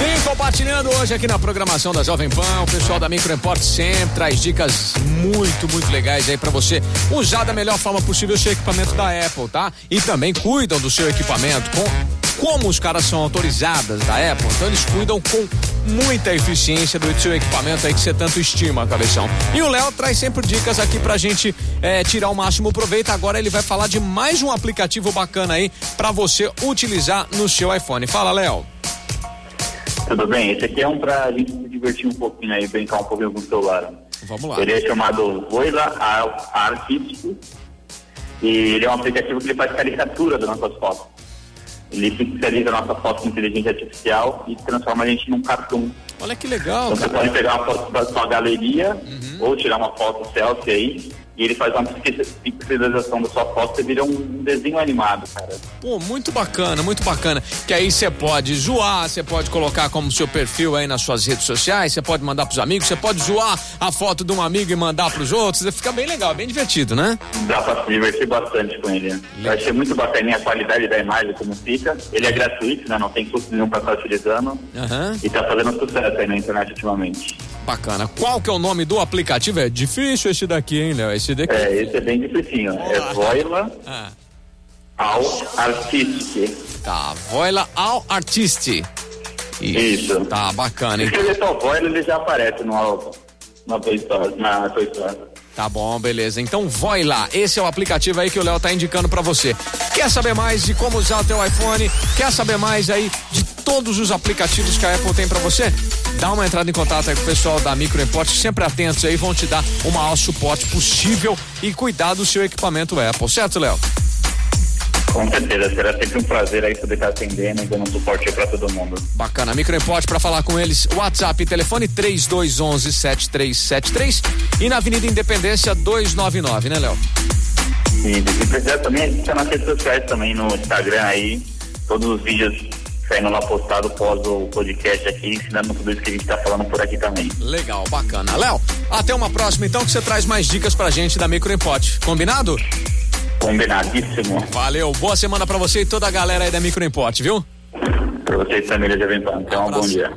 Vem compartilhando hoje aqui na programação da Jovem Pan, o pessoal da Micro Import sempre traz dicas muito, muito legais aí para você usar da melhor forma possível o seu equipamento da Apple, tá? E também cuidam do seu equipamento com como os caras são autorizadas da Apple, então eles cuidam com muita eficiência do seu equipamento aí que você tanto estima, cabeção. E o Léo traz sempre dicas aqui pra gente é, tirar o máximo proveito. Agora ele vai falar de mais um aplicativo bacana aí para você utilizar no seu iPhone. Fala, Léo. Tudo bem, esse aqui é um pra gente se divertir um pouquinho aí, brincar um pouquinho com o celular. Vamos lá. Ele é chamado Voila Artístico e ele é um aplicativo que ele faz caricatura das nossas fotos. Ele pixeliza a nossa foto com inteligência artificial e transforma a gente num cartoon. Olha que legal, Então você cara. pode pegar uma foto da sua galeria ou tirar uma foto selfie aí e ele faz uma pixelização da sua foto e vira um desenho animado, cara. Pô, muito bacana, muito bacana. Que aí você pode zoar, você pode colocar como seu perfil aí nas suas redes sociais, você pode mandar pros amigos, você pode zoar a foto de um amigo e mandar pros outros. Fica bem legal, bem divertido, né? Dá pra se divertir bastante com ele. Eu achei muito bacaninha a qualidade da imagem, como fica. Ele é gratuito, né? Não tem custo nenhum pra estar utilizando. Aham. E tá fazendo sucesso aí na internet ultimamente. Bacana. Qual que é o nome do aplicativo? É difícil esse daqui, hein, Léo? Esse daqui. É, esse é bem dificinho. É Voila Ah, ao Artistic. tá. Voila All Artist. Isso. Tá bacana, Se hein? escrever só Voila, ele já aparece no, Play Store, na Play Store. Tá bom, beleza. Então vai lá. Esse é o aplicativo aí que o Léo tá indicando pra você. Quer saber mais de como usar o teu iPhone? Quer saber mais aí de todos os aplicativos que a Apple tem pra você? Dá uma entrada em contato aí com o pessoal da Micro Import, sempre atentos aí, vão te dar o maior suporte possível e cuidar do seu equipamento Apple, certo, Léo? Com certeza, será sempre um prazer aí poder estar atendendo e dando um suporte aí pra todo mundo. Bacana, Micro Import para falar com eles, WhatsApp, telefone 3211 7373 e na Avenida Independência 299, né, Léo? E se precisar também, a gente tá nas redes sociais também, no Instagram aí, todos os vídeos saindo lá postado pós o podcast aqui, ensinando tudo isso que a gente tá falando por aqui também. Legal, bacana. Léo, até uma próxima então que você traz mais dicas pra gente da Micro Import. Combinado? Combinadíssimo. Valeu, boa semana pra você e toda a galera aí da Micro Import, viu? Pra vocês, família de Aventura. Então, um bom dia.